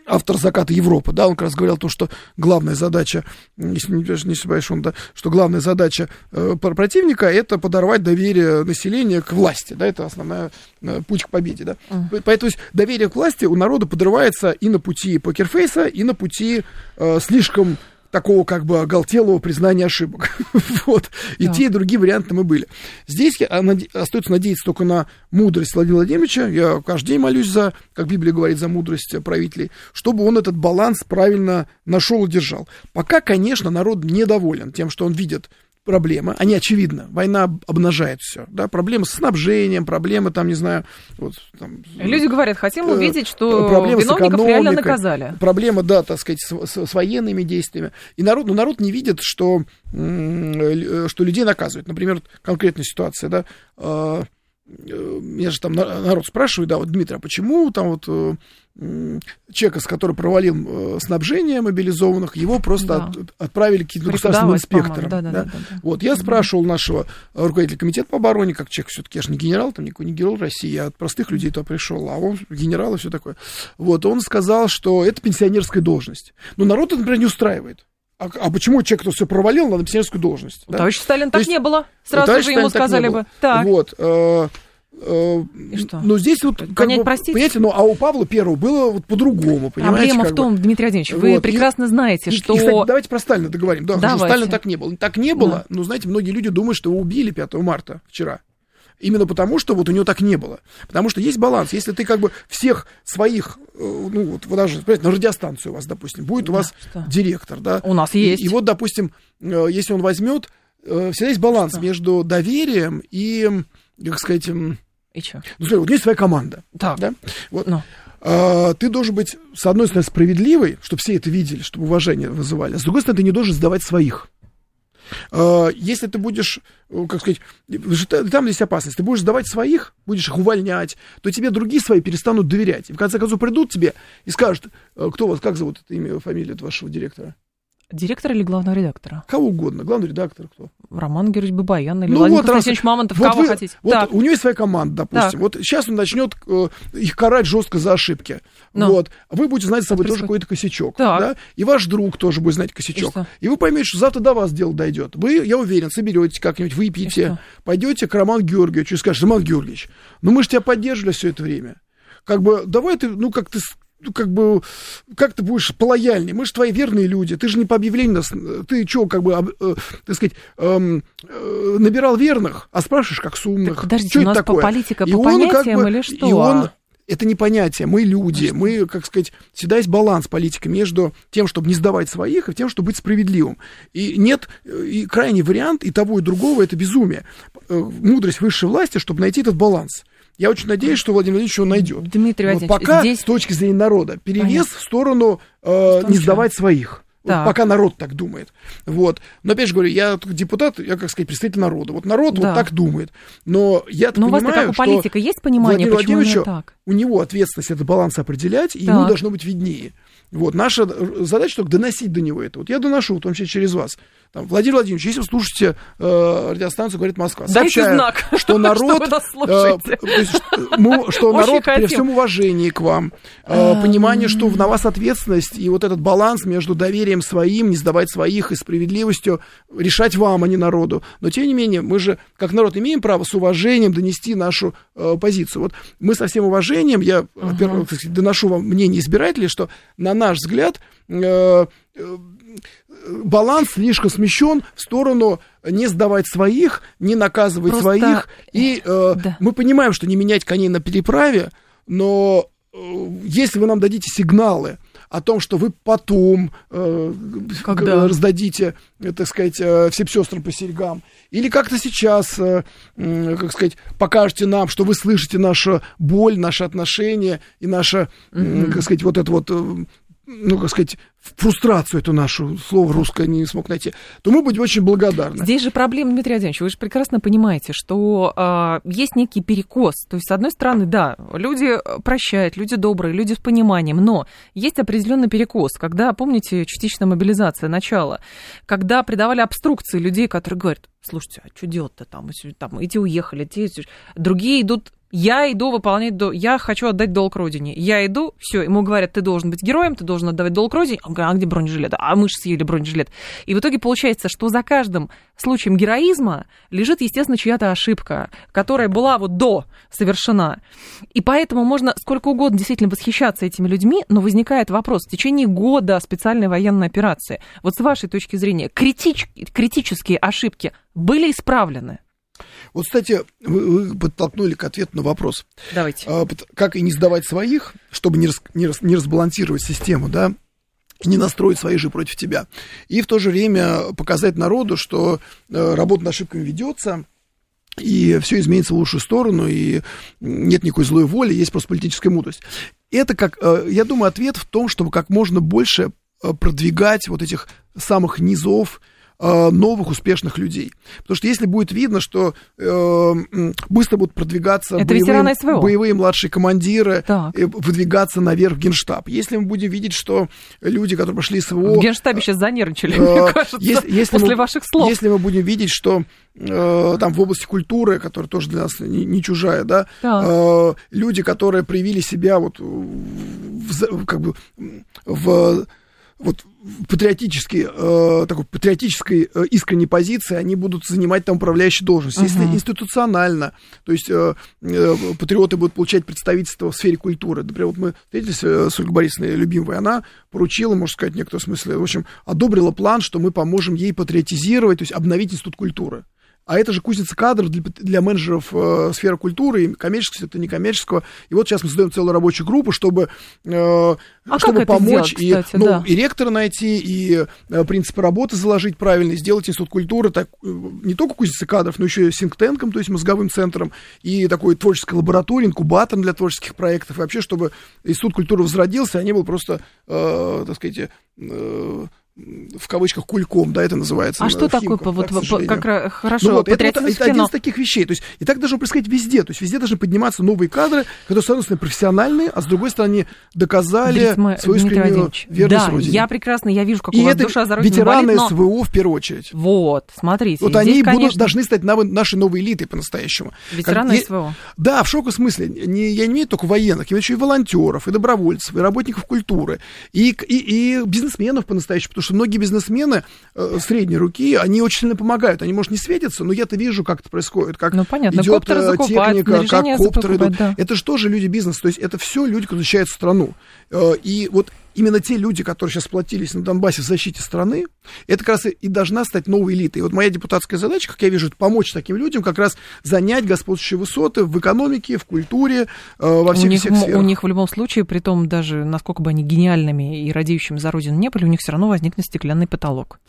[SPEAKER 3] автор «Заката Европы», да, он как раз говорил то, что главная задача, если не, не ошибаюсь, он, да, что главная задача э, противника – это подорвать доверие населения к власти, да, это основная э, путь к победе, да. Uh-huh. Поэтому есть, доверие к власти у народа подрывается и на пути покерфейса, и на пути э, слишком такого как бы оголтелого признания ошибок. вот. И да. те, и другие варианты мы были. Здесь я, наде... остается надеяться только на мудрость Владимира Владимировича. Я каждый день молюсь за, как Библия говорит, за мудрость правителей, чтобы он этот баланс правильно нашел и держал. Пока, конечно, народ недоволен тем, что он видит проблемы, они очевидны. Война обнажает все. Да? Проблемы с снабжением, проблемы там, не знаю... Вот, там,
[SPEAKER 1] Люди говорят, хотим э, увидеть, что проблемы виновников реально наказали.
[SPEAKER 3] Проблема, да, так сказать, с, с, с военными действиями. И народ, ну, народ не видит, что, что людей наказывают. Например, конкретная ситуация, да, Э, меня же там народ спрашивает, да, вот, Дмитрий, а почему там вот э, человека, с который провалил э, снабжение мобилизованных, его просто да. от, отправили к каким-то государственным инспекторам. Да, да, да, да, да. Вот, я спрашивал нашего руководителя комитета по обороне, как человек все-таки, я же не генерал, там никакой не генерал России, я от простых людей туда пришел, а он генерал и все такое. Вот, он сказал, что это пенсионерская должность. Но народ это, например, не устраивает. А, а почему человек, кто все провалил, надо пенсионерскую должность?
[SPEAKER 1] Да? Товарищ Сталин так есть, не было. Сразу же ему сказали бы.
[SPEAKER 3] Так. Вот. Э, э, и что? Но здесь вот, как
[SPEAKER 1] Понять, бы, простите?
[SPEAKER 3] понимаете, ну, а у Павла Первого было вот по-другому, понимаете?
[SPEAKER 1] Проблема в том, бы. Дмитрий Владимирович, вы вот. прекрасно и, знаете, и, что... И,
[SPEAKER 3] кстати, давайте про Сталина договорим. Да, давайте. Сталина так не было. Так не было, да. но, знаете, многие люди думают, что его убили 5 марта вчера. Именно потому, что вот у него так не было. Потому что есть баланс. Если ты как бы всех своих, э, ну вот вы даже, на радиостанцию у вас, допустим, будет у вас что? директор, да?
[SPEAKER 1] У нас есть.
[SPEAKER 3] И, и вот, допустим, э, если он возьмет, э, всегда есть баланс что? между доверием и, как сказать...
[SPEAKER 1] И что?
[SPEAKER 3] Ну, смотри, вот есть своя команда.
[SPEAKER 1] Так.
[SPEAKER 3] Да? Вот. Ну. А, ты должен быть, с одной стороны, справедливый, чтобы все это видели, чтобы уважение вызывали, а с другой стороны, ты не должен сдавать своих. А, если ты будешь, э, как сказать, там есть опасность, ты будешь сдавать своих, будешь их увольнять, то тебе другие свои перестанут доверять. И в конце концов придут тебе и скажут, э, кто вас, как зовут это имя, фамилия вашего директора?
[SPEAKER 1] Директора или главного редактора?
[SPEAKER 3] Кого угодно. Главный редактор кто?
[SPEAKER 1] Роман Георгиевич Бабаян или ну, Владимир вот, Константинович. Мамонтов, вот кого вы, хотите.
[SPEAKER 3] Вот так. у него есть своя команда, допустим. Так. Вот сейчас он начнет э, их карать жестко за ошибки. Но. Ну. Вот. Вы будете знать с собой тоже какой-то косячок. Так. Да? И ваш друг тоже будет знать косячок. И, и вы поймете, что завтра до вас дело дойдет. Вы, я уверен, соберетесь как-нибудь, выпьете, пойдете к Роману Георгиевичу и скажете, Роман Георгиевич, ну мы же тебя поддерживали все это время как бы давай ты, ну, как ты как бы, как ты будешь полояльней? Мы же твои верные люди. Ты же не по объявлению нас, ты что, как бы, э, так сказать, э, э, набирал верных, а спрашиваешь, как с умных. Так,
[SPEAKER 1] подождите, что у нас такое? по политика, по понятиям как бы, или что?
[SPEAKER 3] И он, это не понятие, мы люди, мы, как сказать, всегда есть баланс политики между тем, чтобы не сдавать своих, и тем, чтобы быть справедливым. И нет, и крайний вариант и того, и другого это безумие. Э, мудрость высшей власти, чтобы найти этот баланс. Я очень надеюсь, что Владимир Владимирович его найдет.
[SPEAKER 1] Дмитрий
[SPEAKER 3] Владимирович, Но пока, здесь... с точки зрения народа, перевес Понятно. в сторону э, не сдавать своих. Вот пока народ так думает. Вот. Но опять же говорю, я депутат, я, как сказать, представитель народа. Вот народ да. вот так думает. Но я
[SPEAKER 1] Но понимаю, у вас как у политика есть понимание, Владимир почему Владимировичу, так?
[SPEAKER 3] у него ответственность этот баланс определять, и так. ему должно быть виднее. Вот, наша задача только доносить до него это. Вот я доношу, в том числе через вас. Там, Владимир Владимирович, если вы слушаете э, радиостанцию «Говорит Москва», сообщаю, знак, что народ, что, э, мы, что народ при всем уважении к вам, э, понимание, что на вас ответственность и вот этот баланс между доверием своим, не сдавать своих и справедливостью решать вам, а не народу. Но тем не менее, мы же, как народ, имеем право с уважением донести нашу э, позицию. Вот мы со всем уважением, я, uh-huh. во-первых, доношу вам мнение избирателей, что на наш взгляд э, э, баланс слишком смещен в сторону не сдавать своих, не наказывать Просто... своих. И э, да. мы понимаем, что не менять коней на переправе, но э, если вы нам дадите сигналы о том, что вы потом э, Когда? раздадите, э, так сказать, э, всем сестрам по серьгам, или как-то сейчас, э, э, как сказать, покажете нам, что вы слышите нашу боль, наши отношения и наше, mm-hmm. как сказать, вот это вот ну, как сказать, фрустрацию эту нашу, слово русское не смог найти, то мы будем очень благодарны.
[SPEAKER 1] Здесь же проблема, Дмитрий Владимирович, вы же прекрасно понимаете, что э, есть некий перекос. То есть, с одной стороны, да, люди прощают, люди добрые, люди с пониманием, но есть определенный перекос. Когда, помните, частичная мобилизация, начало, когда придавали обструкции людей, которые говорят, слушайте, а что делать-то там, там, эти уехали, эти, другие идут я иду выполнять, долг, я хочу отдать долг родине. Я иду, все, ему говорят, ты должен быть героем, ты должен отдавать долг родине. Он говорит, а где бронежилет? А мы же съели бронежилет. И в итоге получается, что за каждым случаем героизма лежит, естественно, чья-то ошибка, которая была вот до совершена. И поэтому можно сколько угодно действительно восхищаться этими людьми, но возникает вопрос, в течение года специальной военной операции, вот с вашей точки зрения, критич, критические ошибки были исправлены?
[SPEAKER 3] Вот, кстати, вы, вы подтолкнули к ответу на вопрос.
[SPEAKER 1] Давайте.
[SPEAKER 3] А, как и не сдавать своих, чтобы не, рас, не, рас, не разбалансировать систему, да, и не настроить свои же против тебя. И в то же время показать народу, что э, работа над ошибками ведется, и все изменится в лучшую сторону, и нет никакой злой воли, есть просто политическая мудрость. Это, как, э, я думаю, ответ в том, чтобы как можно больше э, продвигать вот этих самых низов, новых успешных людей. Потому что если будет видно, что э, быстро будут продвигаться боевые, боевые младшие командиры, так. выдвигаться наверх в генштаб. Если мы будем видеть, что люди, которые прошли СВО...
[SPEAKER 1] В генштабе сейчас занервничали, э, мне кажется, если, если после
[SPEAKER 3] мы,
[SPEAKER 1] ваших слов.
[SPEAKER 3] Если мы будем видеть, что э, там в области культуры, которая тоже для нас не, не чужая, да, э, люди, которые проявили себя вот в, как бы в вот патриотической, э, такой патриотической э, искренней позиции они будут занимать там управляющую должность. Uh-huh. Если институционально, то есть э, э, патриоты будут получать представительство в сфере культуры. Например, вот мы встретились э, с Ольгой Борисовной Любимовой, она поручила, можно сказать, в некотором смысле, в общем, одобрила план, что мы поможем ей патриотизировать, то есть обновить институт культуры. А это же кузница кадров для, для менеджеров э, сферы культуры, и коммерческого, это некоммерческого. И вот сейчас мы создаем целую рабочую группу, чтобы, э,
[SPEAKER 1] а
[SPEAKER 3] чтобы помочь
[SPEAKER 1] сделать, кстати,
[SPEAKER 3] и, ну,
[SPEAKER 1] да.
[SPEAKER 3] и ректора найти, и э, принципы работы заложить правильно, и сделать институт культуры так, э, не только кузницей кадров, но еще и синктенком, то есть мозговым центром, и такой творческой лабораторией, инкубатором для творческих проектов. И вообще, чтобы институт культуры возродился, а не был просто, э, так сказать, э, в кавычках кульком, да, это называется.
[SPEAKER 1] А что такое, так, вот, как хорошо,
[SPEAKER 3] ну, вот, это, это, это один из таких вещей. То есть, и так должно происходить везде. То есть, везде должны подниматься новые кадры, которые, с одной стороны, профессиональные, а с другой стороны, доказали Дмитрий, свою искреннюю верность
[SPEAKER 1] да,
[SPEAKER 3] Родине.
[SPEAKER 1] я прекрасно, я вижу, как
[SPEAKER 3] и
[SPEAKER 1] у вас
[SPEAKER 3] это
[SPEAKER 1] душа за Родину
[SPEAKER 3] ветераны
[SPEAKER 1] болит, но...
[SPEAKER 3] СВО в первую очередь.
[SPEAKER 1] Вот, смотрите.
[SPEAKER 3] Вот
[SPEAKER 1] здесь,
[SPEAKER 3] они
[SPEAKER 1] конечно...
[SPEAKER 3] будут, должны стать нашей новой элитой по-настоящему.
[SPEAKER 1] Ветераны
[SPEAKER 3] как,
[SPEAKER 1] СВО.
[SPEAKER 3] Да, в шоковом смысле. Не, я не имею только военных, я имею еще и волонтеров, и добровольцев, и работников культуры, и, и, и бизнесменов по-настоящему, потому что многие бизнесмены э, средней руки, они очень сильно помогают. Они, может, не светятся, но я-то вижу, как это происходит, как
[SPEAKER 1] ну, понятно.
[SPEAKER 3] идет
[SPEAKER 1] коптеры
[SPEAKER 3] э,
[SPEAKER 1] закупают,
[SPEAKER 3] техника, как коптеры идут.
[SPEAKER 1] Да.
[SPEAKER 3] Это же тоже люди бизнеса, то есть это все люди, которые защищают страну. Э, и вот именно те люди, которые сейчас сплотились на Донбассе в защите страны, это как раз и должна стать новой элитой. И вот моя депутатская задача, как я вижу, это помочь таким людям как раз занять господствующие высоты в экономике, в культуре, э, во всех, у
[SPEAKER 1] них,
[SPEAKER 3] всех сферах.
[SPEAKER 1] У них в любом случае, при том даже, насколько бы они гениальными и радеющими за Родину не были, у них все равно возникнет стеклянный потолок.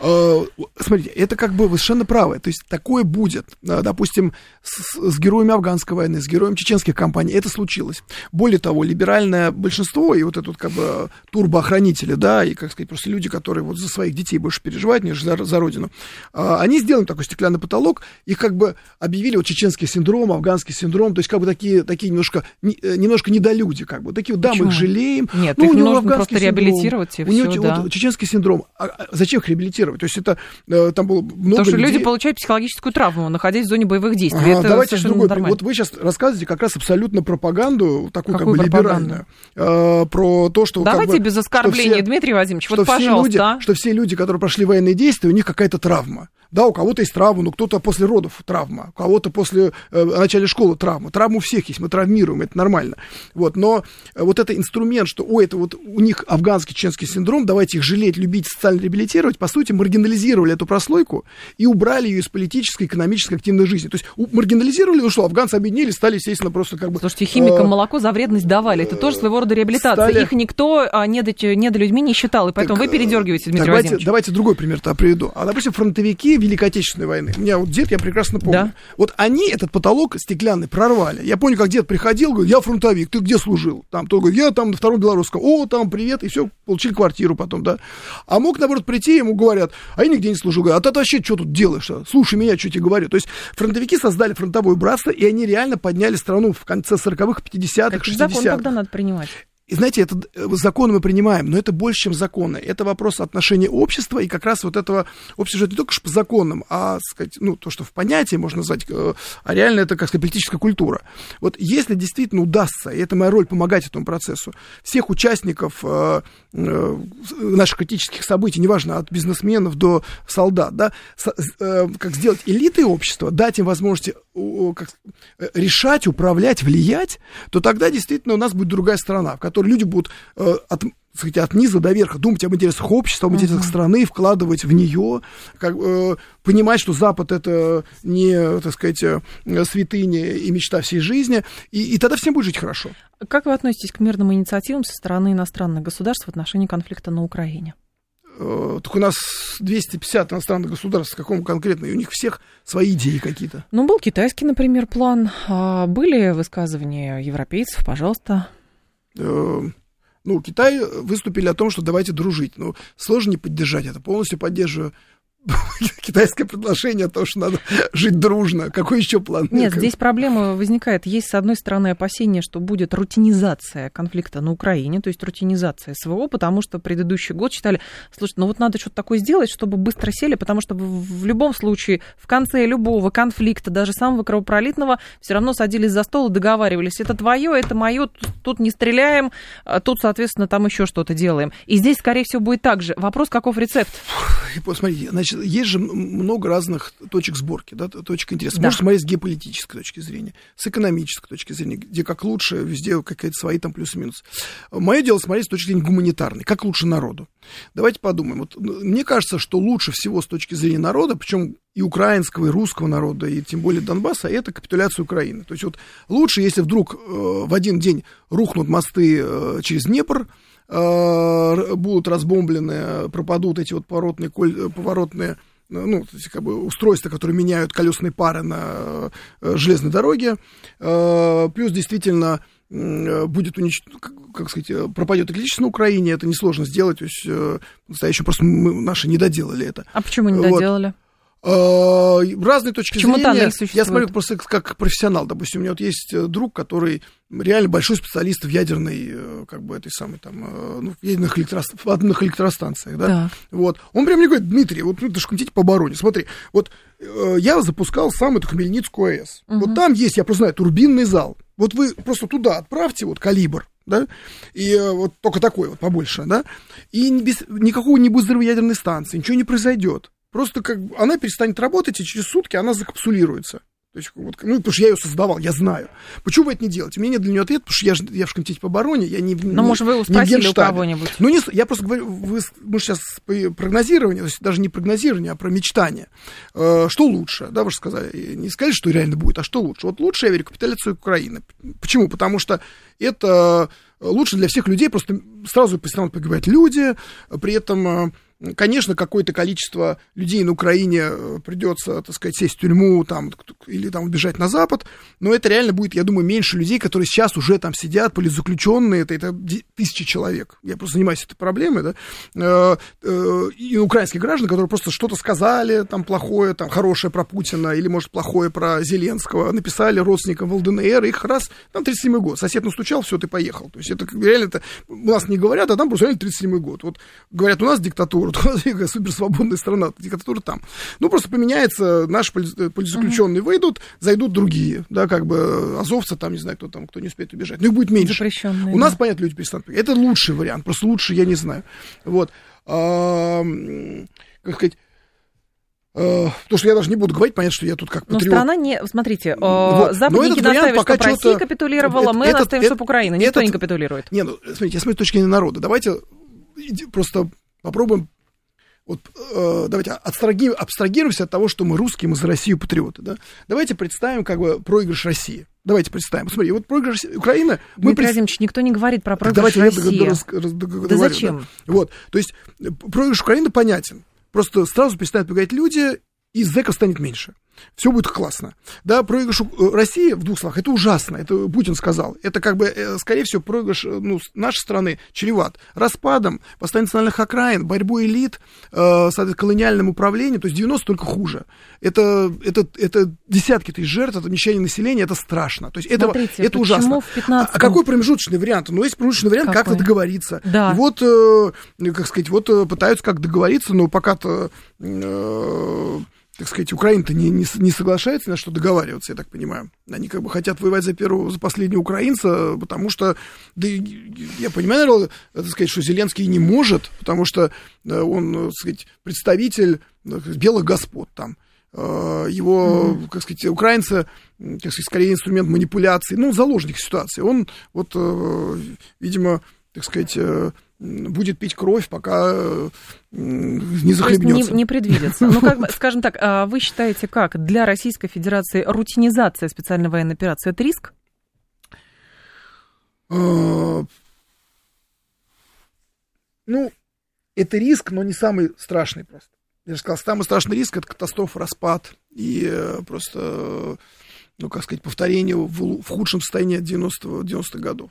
[SPEAKER 3] Э, смотрите, это как бы вы совершенно правы. То есть такое будет. Э, допустим, с, с героями афганской войны, с героями чеченских компаний это случилось. Более того, либеральное большинство и вот этот как бы турбоохранители, да, и, как сказать, просто люди, которые вот за своих детей больше переживают, нежели за, за родину, э, они сделали такой стеклянный потолок, их как бы объявили вот чеченский синдром, афганский синдром, то есть как бы такие, такие немножко, немножко недолюди, как бы. Такие да, Почему? мы их жалеем.
[SPEAKER 1] Нет, ну, их нужно просто синдром, реабилитировать и
[SPEAKER 3] у него
[SPEAKER 1] все, да.
[SPEAKER 3] вот, чеченский синдром. А, а зачем их реабилитировать? То есть это э, там было много
[SPEAKER 1] Потому что
[SPEAKER 3] людей...
[SPEAKER 1] люди получают психологическую травму, находясь в зоне боевых действий. Ага,
[SPEAKER 3] это давайте другой. Нормально. Вот вы сейчас рассказываете как раз абсолютно пропаганду, такую Какую как бы либеральную, э, про то, что...
[SPEAKER 1] Давайте
[SPEAKER 3] как бы,
[SPEAKER 1] без оскорбления, все, Дмитрий Владимирович,
[SPEAKER 3] что
[SPEAKER 1] вот
[SPEAKER 3] все
[SPEAKER 1] пожалуйста.
[SPEAKER 3] Люди,
[SPEAKER 1] а?
[SPEAKER 3] Что все люди, которые прошли военные действия, у них какая-то травма. Да, у кого-то есть травма, ну кто-то после родов травма, у кого-то после э, начала школы травма. Травма у всех есть, мы травмируем, это нормально. Вот, но э, вот это инструмент, что, ой, это вот у них афганский чеченский синдром, давайте их жалеть, любить, социально реабилитировать, по сути, маргинализировали эту прослойку и убрали ее из политической, экономической, активной жизни. То есть у, маргинализировали, ну что, афганцы объединились, стали, естественно, просто как бы...
[SPEAKER 1] Слушайте, химикам э, молоко за вредность давали, это тоже своего рода реабилитация. Стали... Их никто а, недо, недолюдьми не считал, и поэтому так, вы передергиваете, Дмитрий
[SPEAKER 3] давайте,
[SPEAKER 1] Владимирович.
[SPEAKER 3] Давайте другой пример-то приведу. А, допустим, фронтовики Великой Отечественной войны, у меня вот дед, я прекрасно помню,
[SPEAKER 1] Да.
[SPEAKER 3] вот они этот потолок стеклянный прорвали. Я помню, как дед приходил, говорит, я фронтовик, ты где служил? Там, то говорит, я там на втором белорусском, о, там, привет, и все, получили квартиру потом, да. А мог, наоборот, прийти, ему говорят, а я нигде не служу, говорят, а ты вообще что тут делаешь? -то? Слушай меня, что тебе говорю. То есть фронтовики создали фронтовое братство, и они реально подняли страну в конце 40-х, 50-х,
[SPEAKER 1] Какой закон
[SPEAKER 3] 60-х.
[SPEAKER 1] тогда надо принимать?
[SPEAKER 3] И знаете, это э, законы мы принимаем, но это больше, чем законы. Это вопрос отношения общества и как раз вот этого общества не только по законам, а, сказать, ну, то, что в понятии можно назвать, э, а реально это, как сказать, политическая культура. Вот если действительно удастся, и это моя роль, помогать этому процессу, всех участников э, э, наших критических событий, неважно, от бизнесменов до солдат, да, со- э, как сделать элитой общества, дать им возможности о, как, э, решать, управлять, влиять, то тогда действительно у нас будет другая страна, в которой люди будут э, от, сказать, от низа до верха думать об интересах общества, об интересах страны, вкладывать в нее, как, э, понимать, что Запад это не, так сказать, э, святыня и мечта всей жизни, и, и тогда всем будет жить хорошо.
[SPEAKER 1] Как вы относитесь к мирным инициативам со стороны иностранных государств в отношении конфликта на Украине?
[SPEAKER 3] Э, Так у нас 250 иностранных государств, какому конкретно, и у них всех свои идеи какие-то.
[SPEAKER 1] Ну, был китайский, например, план. А Были высказывания европейцев, пожалуйста.
[SPEAKER 3] Э, ну, Китай выступили о том, что давайте дружить. Ну, сложно не поддержать это. Полностью поддерживаю китайское предложение о том, что надо жить дружно. Какой еще план?
[SPEAKER 1] Нет, здесь проблема возникает. Есть, с одной стороны, опасение, что будет рутинизация конфликта на Украине, то есть рутинизация СВО, потому что предыдущий год считали, слушай, ну вот надо что-то такое сделать, чтобы быстро сели, потому что в любом случае в конце любого конфликта, даже самого кровопролитного, все равно садились за стол и договаривались. Это твое, это мое, тут, тут не стреляем, а тут, соответственно, там еще что-то делаем. И здесь, скорее всего, будет так же. Вопрос, каков рецепт?
[SPEAKER 3] И Посмотрите, значит, есть же много разных точек сборки, да, точек интереса.
[SPEAKER 1] Да.
[SPEAKER 3] Можно смотреть с геополитической точки зрения, с экономической точки зрения, где как лучше, везде какие-то свои там плюсы-минусы. Мое дело смотреть с точки зрения гуманитарной, как лучше народу. Давайте подумаем. Вот, мне кажется, что лучше всего с точки зрения народа, причем и украинского, и русского народа, и тем более Донбасса, это капитуляция Украины. То есть вот лучше, если вдруг э, в один день рухнут мосты э, через Днепр, будут разбомблены, пропадут эти вот поворотные, э, поворотные ну, то есть, как бы устройства, которые меняют колесные пары на э, железной дороге. Э, плюс действительно э, будет унич... как, как сказать, э, пропадет электричество на Украине, это несложно сделать, то есть э, настоящем просто мы наши не доделали это.
[SPEAKER 1] А почему не
[SPEAKER 3] Вот.
[SPEAKER 1] доделали?
[SPEAKER 3] Э, Разные точки
[SPEAKER 1] Почему
[SPEAKER 3] зрения. Я смотрю просто как профессионал. Допустим, у меня вот есть э, друг, который реально большой специалист в ядерной, э, как бы этой самой там, ну, в ядерных электрос- в атомных электростанциях, да.
[SPEAKER 1] Так.
[SPEAKER 3] Вот. Он прям мне говорит, Дмитрий, вот ну, ты же комитете по обороне, смотри, вот э, я запускал сам эту Хмельницкую АЭС. Вот там есть, я просто знаю, турбинный зал. Вот вы просто туда отправьте вот калибр, да, и э, вот только такой вот побольше, да, и без, никакого не будет взрыва ядерной станции, ничего не произойдет. Просто как она перестанет работать, и через сутки она закапсулируется. То есть, вот, ну, потому что я ее создавал, я знаю. Почему вы это не делаете? У меня нет для нее ответа, потому что я, же- я в комитете по обороне, я не
[SPEAKER 1] Ну, может, вы
[SPEAKER 3] в
[SPEAKER 1] спросили у кого-нибудь?
[SPEAKER 3] Ну, не, я просто говорю, вы, мы сейчас по прогнозированию, то есть даже не прогнозирование, а про мечтание. Э, что лучше, да, вы же сказали, не сказали, что реально будет, а что лучше? Вот лучше, я верю, капитализацию Украины. Почему? Потому что это лучше для всех людей, просто сразу перестанут погибать люди, при этом э, Конечно, какое-то количество людей на Украине э, придется, так сказать, сесть в тюрьму там, или там убежать на Запад, но это реально будет, я думаю, меньше людей, которые сейчас уже там сидят, политзаключенные, это, это тысячи человек. Я просто занимаюсь этой проблемой, да, Э, э, и украинских граждан, которые просто что-то сказали, там, плохое, там, хорошее про Путина, или, может, плохое про Зеленского, написали родственникам в ЛДНР, их раз, там, 37-й год, сосед настучал, все, ты поехал. То есть это реально, это, у нас не говорят, а там просто реально 37-й год. Вот говорят, у нас диктатура, такая суперсвободная страна, диктатура там. Ну, просто поменяется, наши поли- политзаключенные выйдут, зайдут другие, да, как бы азовцы там, не знаю, кто там, кто не успеет убежать. Ну, их будет меньше. У нас,
[SPEAKER 1] да.
[SPEAKER 3] понятно, люди перестанут. Это лучший вариант, просто лучше я не знаю. Вот. А, как сказать, э, потому что я даже не буду говорить, понятно, что я тут как
[SPEAKER 1] Но
[SPEAKER 3] патриот.
[SPEAKER 1] страна не... Смотрите, э,
[SPEAKER 3] Вот. Но
[SPEAKER 1] западники настаивают,
[SPEAKER 3] пока
[SPEAKER 1] чтобы Россия капитулировала, мы
[SPEAKER 3] этот-
[SPEAKER 1] настаиваем, чтобы Украина. Никто
[SPEAKER 3] этот-
[SPEAKER 1] не капитулирует.
[SPEAKER 3] Не, ну, смотрите, я смотрю с точки зрения народа. Давайте просто попробуем вот, э, давайте абстраги- абстрагируемся от того, что мы русские, мы за Россию патриоты. Да? Давайте представим как бы проигрыш России. Давайте представим. Смотри, вот проигрыш Украины... Мы пред-
[SPEAKER 1] Владимирович, никто не говорит про проигрыш
[SPEAKER 3] Давайте я
[SPEAKER 1] России.
[SPEAKER 3] рас- раз- дог- договорю,
[SPEAKER 1] зачем?
[SPEAKER 3] да. Вот, то есть э, проигрыш Украины понятен. Просто сразу перестанут пугать люди, и зэков станет меньше все будет классно. Да, проигрыш э, России, в двух словах, это ужасно, это Путин сказал. Это как бы, э, скорее всего, проигрыш э, ну, нашей страны чреват распадом, восстанием национальных окраин, борьбой элит, э, колониальным управлением, то есть 90 только хуже. Это, это, это десятки тысяч жертв, это нищение населения, это страшно. То есть это,
[SPEAKER 1] Смотрите,
[SPEAKER 3] это ужасно.
[SPEAKER 1] 15...
[SPEAKER 3] А, а какой промежуточный вариант? Ну, есть промежуточный вариант как-то договориться.
[SPEAKER 1] Да.
[SPEAKER 3] И вот, э, как сказать, вот пытаются как договориться, но пока-то... Э, так сказать, Украина-то не, не, не соглашается на что договариваться, я так понимаю. Они как бы хотят воевать за первого, за последнего украинца, потому что, да, я понимаю, наверное, так сказать, что Зеленский не может, потому что он, так сказать, представитель белых господ там. Его, mm-hmm. как сказать, украинцы, как сказать, скорее инструмент манипуляции, ну, заложник ситуации. Он вот, э, видимо, так сказать, э, будет пить кровь, пока э, не захлебнется.
[SPEAKER 1] Не, не предвидится. Ну, как, скажем так, а вы считаете, как для Российской Федерации рутинизация специальной военной операции это риск?
[SPEAKER 3] А, ну, это риск, но не самый страшный просто. Я же сказал, самый страшный риск это катастрофа, распад и э, просто, ну, как сказать, повторение в, в худшем состоянии 90 90-х годов.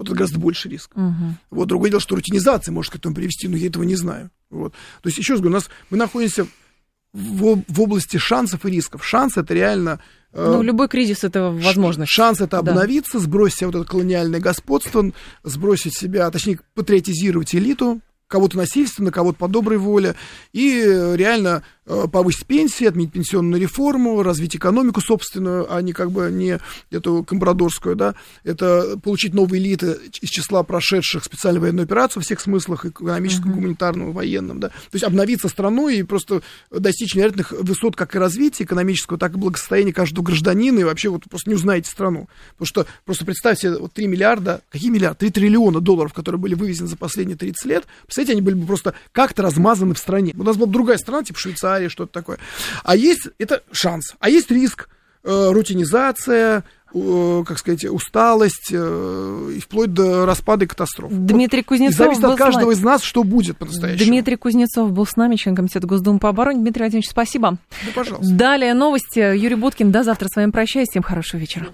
[SPEAKER 3] Вот это гораздо больше риск. Угу. Вот другое дело, что рутинизация может к этому привести, но я этого не знаю. Вот. То есть, еще раз говорю, у нас мы находимся в, в области шансов и рисков. Шанс это реально...
[SPEAKER 1] Э, ну, любой кризис это возможность.
[SPEAKER 3] Шанс это обновиться, да. сбросить вот это колониальное господство, сбросить себя, точнее, патриотизировать элиту, кого-то насильственно, кого-то по доброй воле, и реально Э, повысить пенсии, отменить пенсионную реформу, развить экономику собственную, а не как бы не эту комбрадорскую, да, это получить новые элиты из числа прошедших специальную военную операцию во всех смыслах, экономическом, uh-huh. гуманитарном, военном, да, то есть обновиться страной и просто достичь невероятных высот как и развития экономического, так и благосостояния каждого гражданина, и вообще вот просто не узнаете страну, потому что просто представьте, вот 3 миллиарда, какие миллиарды? 3 триллиона долларов, которые были вывезены за последние 30 лет, представляете, они были бы просто как-то размазаны в стране. У нас была бы другая страна, типа Швейцария, что-то такое. А есть, это шанс, а есть риск, э, рутинизация, э, как сказать, усталость э, и вплоть до распада и катастроф.
[SPEAKER 1] Дмитрий Кузнецов. И
[SPEAKER 3] зависит от каждого из нас, что будет по-настоящему.
[SPEAKER 1] Дмитрий Кузнецов был с нами, член Комитета Госдумы по обороне. Дмитрий Владимирович, спасибо.
[SPEAKER 3] Да, пожалуйста.
[SPEAKER 1] Далее новости. Юрий Буткин. До завтра с вами прощаюсь. Всем хорошего вечера.